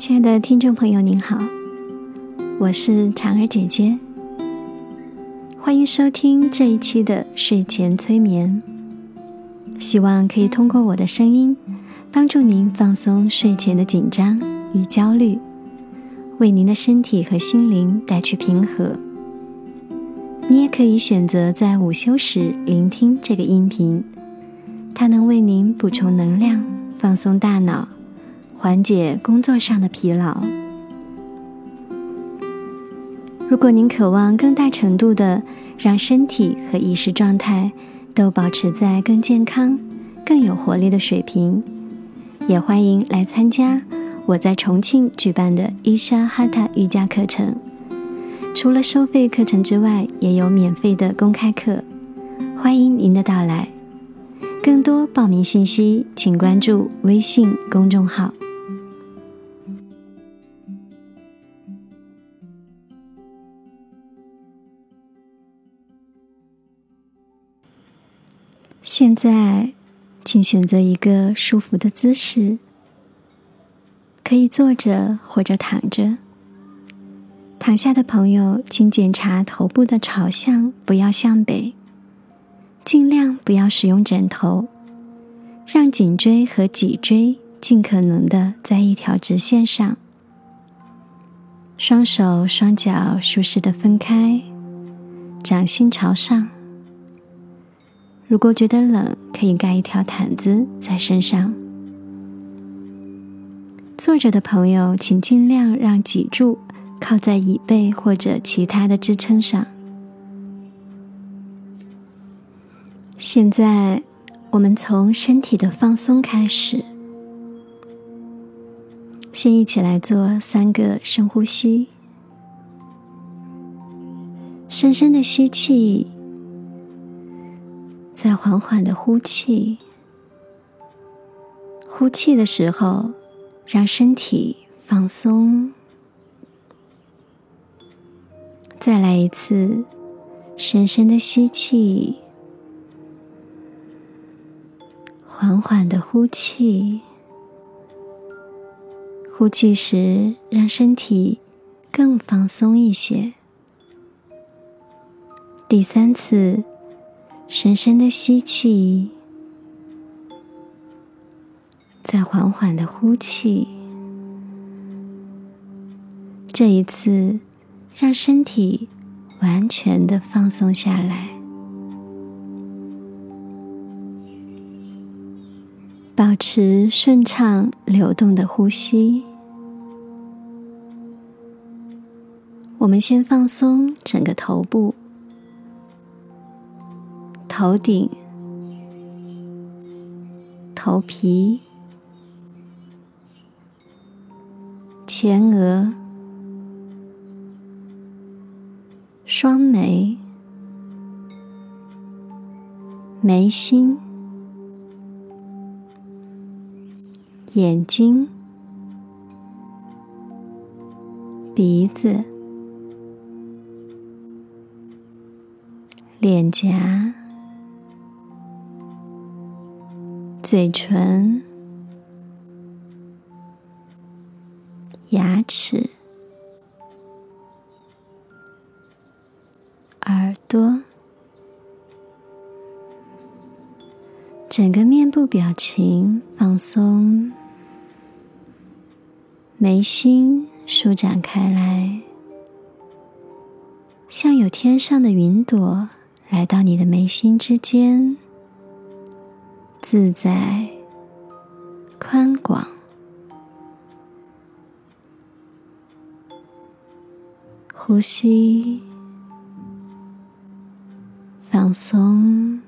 亲爱的听众朋友，您好，我是婵儿姐姐，欢迎收听这一期的睡前催眠。希望可以通过我的声音，帮助您放松睡前的紧张与焦虑，为您的身体和心灵带去平和。你也可以选择在午休时聆听这个音频，它能为您补充能量，放松大脑。缓解工作上的疲劳。如果您渴望更大程度的让身体和意识状态都保持在更健康、更有活力的水平，也欢迎来参加我在重庆举办的伊莎哈塔瑜伽课程。除了收费课程之外，也有免费的公开课，欢迎您的到来。更多报名信息，请关注微信公众号。现在，请选择一个舒服的姿势，可以坐着或者躺着。躺下的朋友，请检查头部的朝向不要向北，尽量不要使用枕头，让颈椎和脊椎尽可能的在一条直线上。双手双脚舒适的分开，掌心朝上。如果觉得冷，可以盖一条毯子在身上。坐着的朋友，请尽量让脊柱靠在椅背或者其他的支撑上。现在，我们从身体的放松开始，先一起来做三个深呼吸，深深的吸气。再缓缓的呼气，呼气的时候，让身体放松。再来一次，深深的吸气，缓缓的呼气。呼气时，让身体更放松一些。第三次。深深的吸气，再缓缓的呼气。这一次，让身体完全的放松下来，保持顺畅流动的呼吸。我们先放松整个头部。头顶、头皮、前额、双眉、眉心、眼睛、鼻子、脸颊。嘴唇、牙齿、耳朵，整个面部表情放松，眉心舒展开来，像有天上的云朵来到你的眉心之间。自在、宽广，呼吸，放松。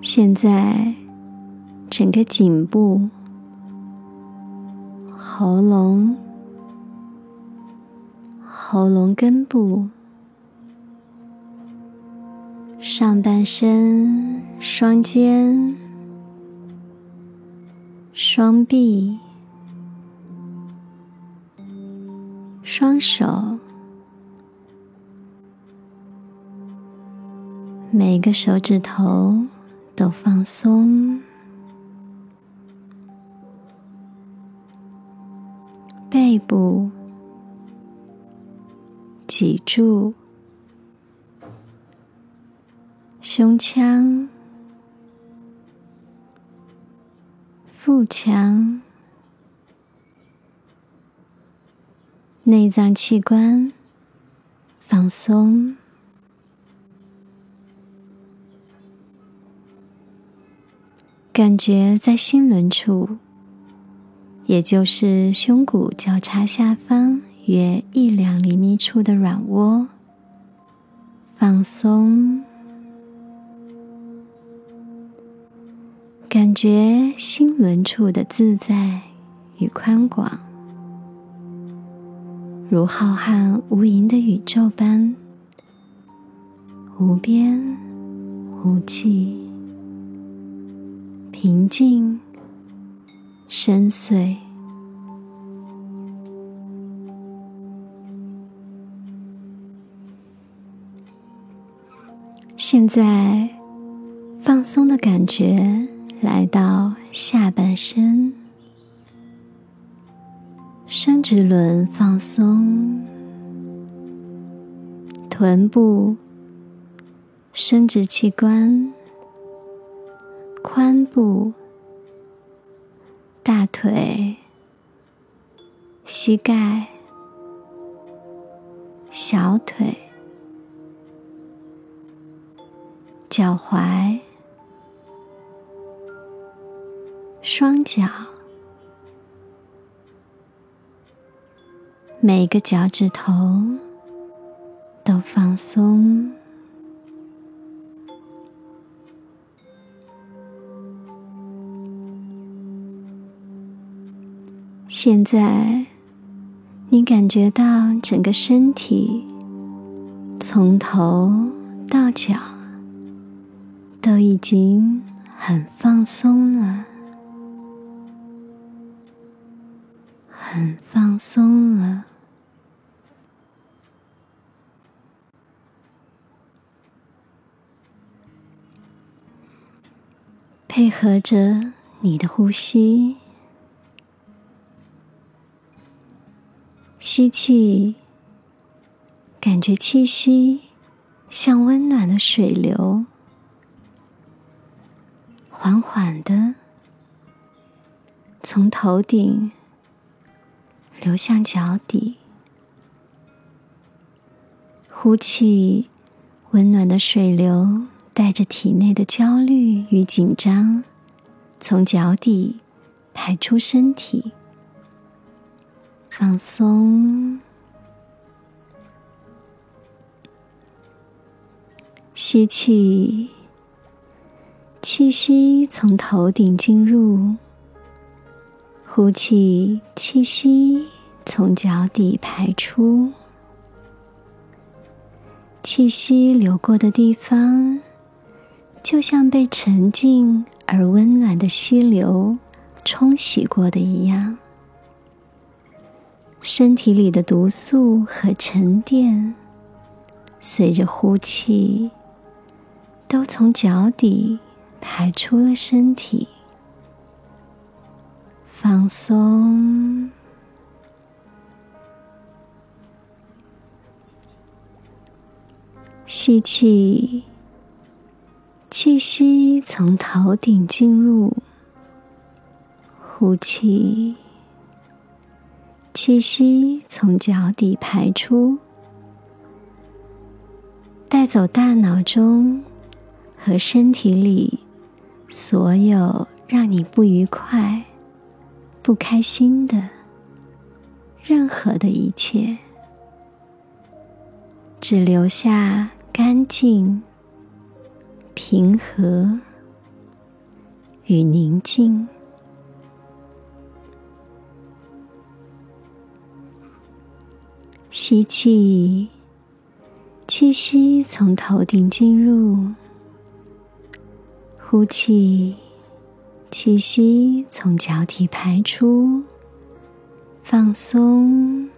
现在，整个颈部、喉咙、喉咙根部。上半身双肩双臂双手每个手指头都放松。背部脊柱胸腔、腹腔、内脏器官放松。感觉在心轮处，也就是胸骨交叉下方约一两厘米处的软窝放松，感觉心轮处的自在与宽广，如浩瀚无垠的宇宙般，无边无际。平静、深邃。现在，放松的感觉来到下半身，生殖轮放松，臀部、生殖器官。髋部、大腿、膝盖、小腿、脚踝、双脚，每个脚趾头都放松。现在，你感觉到整个身体从头到脚都已经很放松了，很放松了，配合着你的呼吸。吸气，感觉气息像温暖的水流，缓缓的从头顶流向脚底。呼气，温暖的水流带着体内的焦虑与紧张，从脚底排出身体。放松，吸气，气息从头顶进入；呼气，气息从脚底排出。气息流过的地方，就像被沉静而温暖的溪流冲洗过的一样。身体里的毒素和沉淀，随着呼气，都从脚底排出了身体。放松，吸气，气息从头顶进入，呼气。气息从脚底排出，带走大脑中和身体里所有让你不愉快、不开心的任何的一切，只留下干净、平和与宁静。吸气，气息从头顶进入；呼气，气息从脚底排出。放松，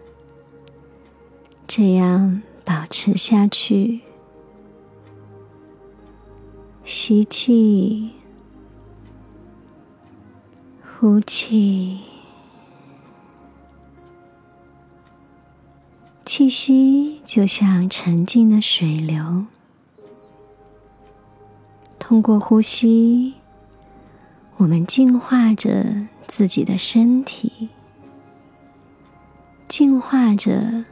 这样保持下去。吸气，呼气。气息就像沉静的水流，通过呼吸，我们净化着自己的身体，净化着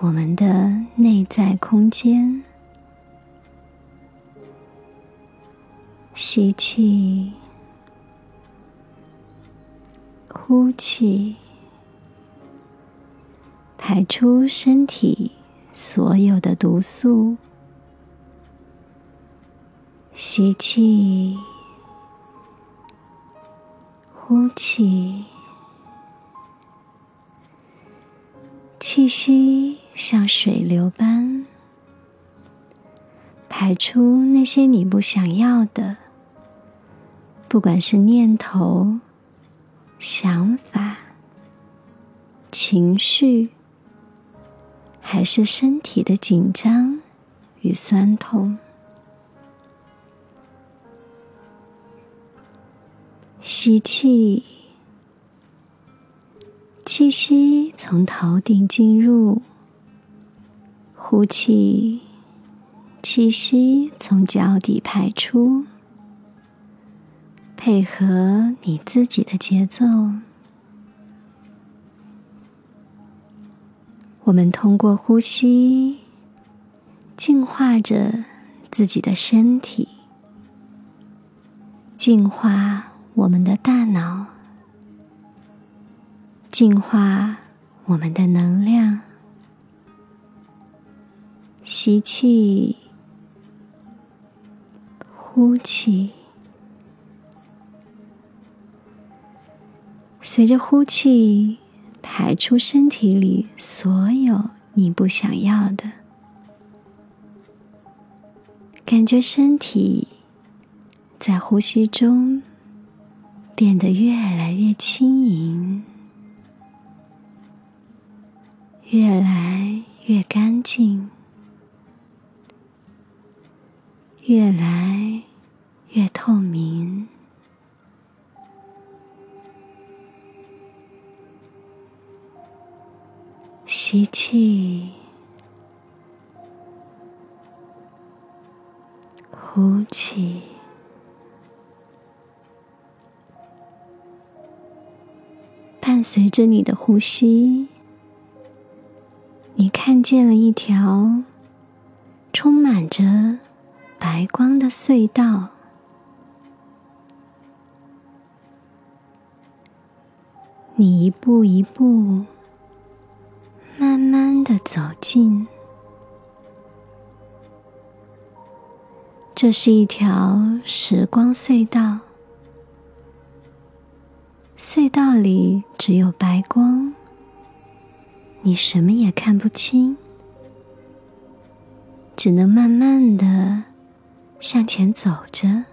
我们的内在空间。吸气，呼气。排出身体所有的毒素，吸气，呼气，气息像水流般排出那些你不想要的，不管是念头、想法、情绪。还是身体的紧张与酸痛。吸气，气息从头顶进入；呼气，气息从脚底排出。配合你自己的节奏。我们通过呼吸净化着自己的身体，净化我们的大脑，净化我们的能量。吸气，呼气，随着呼气。排出身体里所有你不想要的，感觉身体在呼吸中变得越来越轻盈，越来越干净，越来越透明。吸气，呼气，伴随着你的呼吸，你看见了一条充满着白光的隧道，你一步一步。慢慢的走近，这是一条时光隧道。隧道里只有白光，你什么也看不清，只能慢慢的向前走着。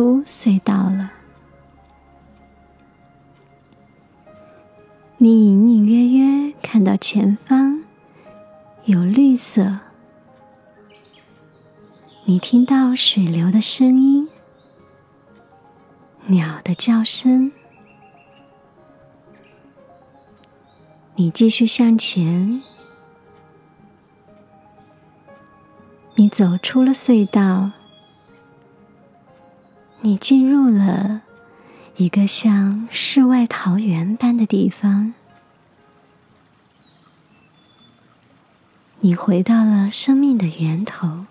出隧道了。你隐隐约约看到前方有绿色，你听到水流的声音，鸟的叫声。你继续向前，你走出了隧道，你进入了一个像世外桃源般的地方，你回到了生命的源头，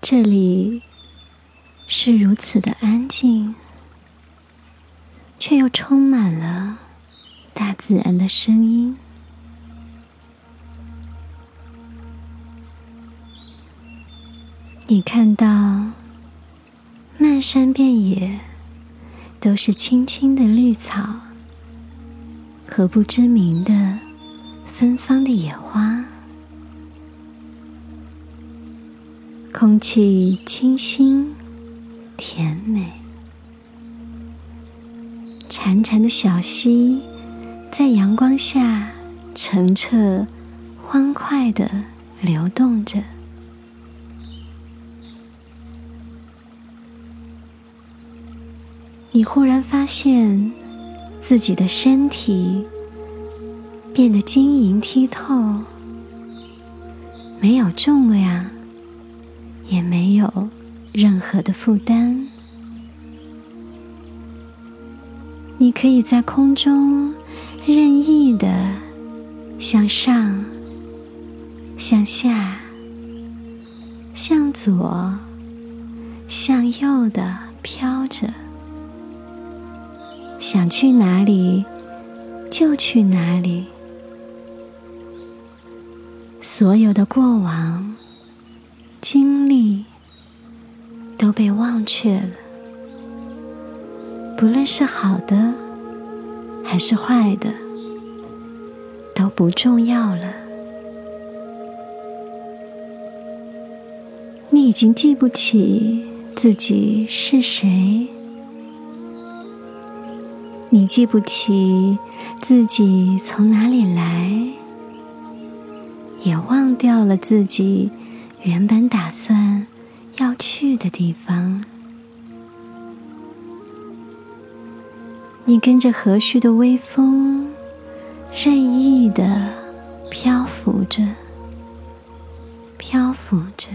这里。是如此的安静，却又充满了大自然的声音。你看到漫山遍野都是青青的绿草和不知名的芬芳的野花，空气清新。甜美。潺潺的小溪在阳光下澄澈、欢快的流动着。你忽然发现自己的身体变得晶莹剔透，没有重量，也没有任何的负担。你可以在空中任意的向上、向下、向左、向右的飘着。想去哪里就去哪里，所有的过往经历都被忘却了，不论是好的还是坏的，都不重要了。你已经记不起自己是谁。你记不起自己从哪里来，也忘掉了自己原本打算要去的地方。你跟着和煦的微风，任意的漂浮着，漂浮着，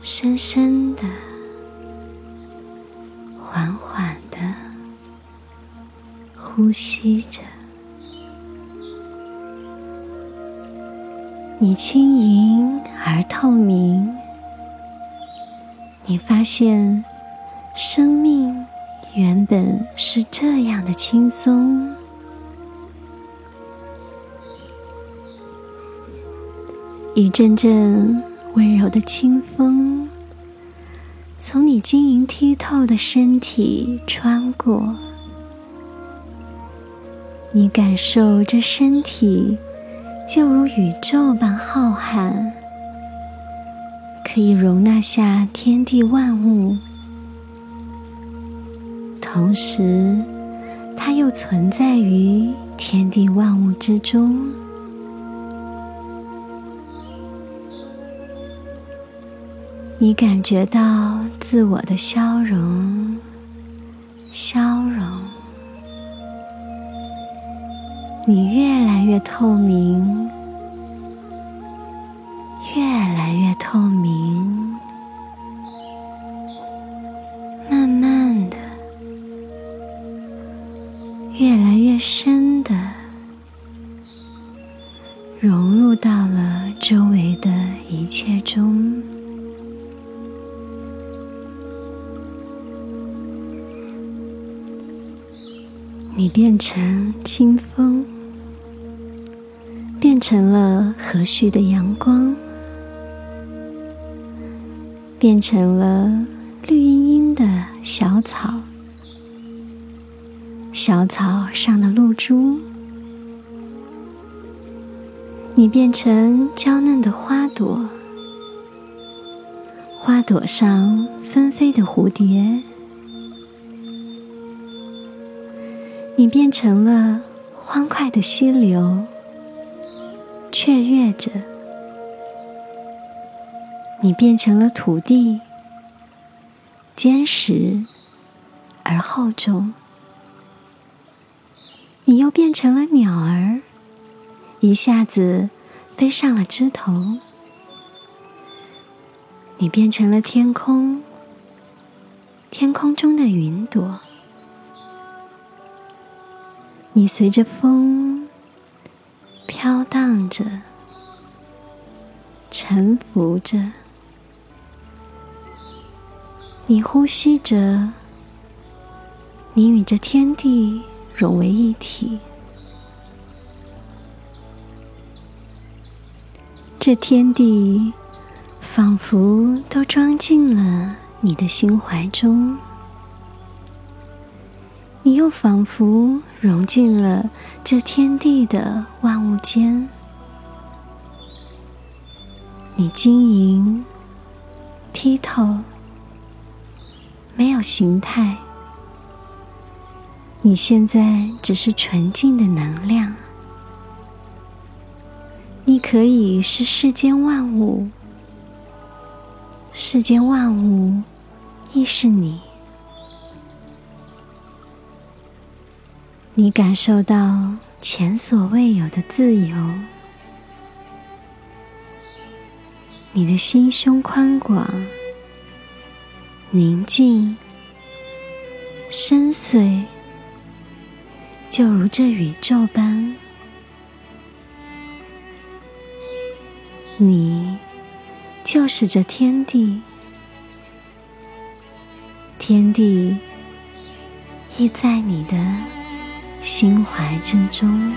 深深的。呼吸着，你轻盈而透明。你发现，生命原本是这样的轻松。一阵阵温柔的清风。从你晶莹剔透的身体穿过，你感受这身体就如宇宙般浩瀚，可以容纳下天地万物，同时它又存在于天地万物之中。你感觉到自我的消融，消融，你越来越透明，变成了绿茵茵的小草，小草上的露珠。你变成娇嫩的花朵，花朵上纷飞的蝴蝶。你变成了欢快的溪流，雀跃着；你变成了土地，坚实而厚重；你又变成了鸟儿，一下子飞上了枝头；你变成了天空，天空中的云朵。你随着风飘荡着，沉浮着，你呼吸着，你与这天地融为一体，这天地仿佛都装进了你的心怀中。你又仿佛融进了这天地的万物间，你晶莹剔透，没有形态。你现在只是纯净的能量。你可以是世间万物，世间万物亦是你。你感受到前所未有的自由，你的心胸宽广、宁静、深邃，就如这宇宙般。你就是这天地，天地亦在你的。心怀之中。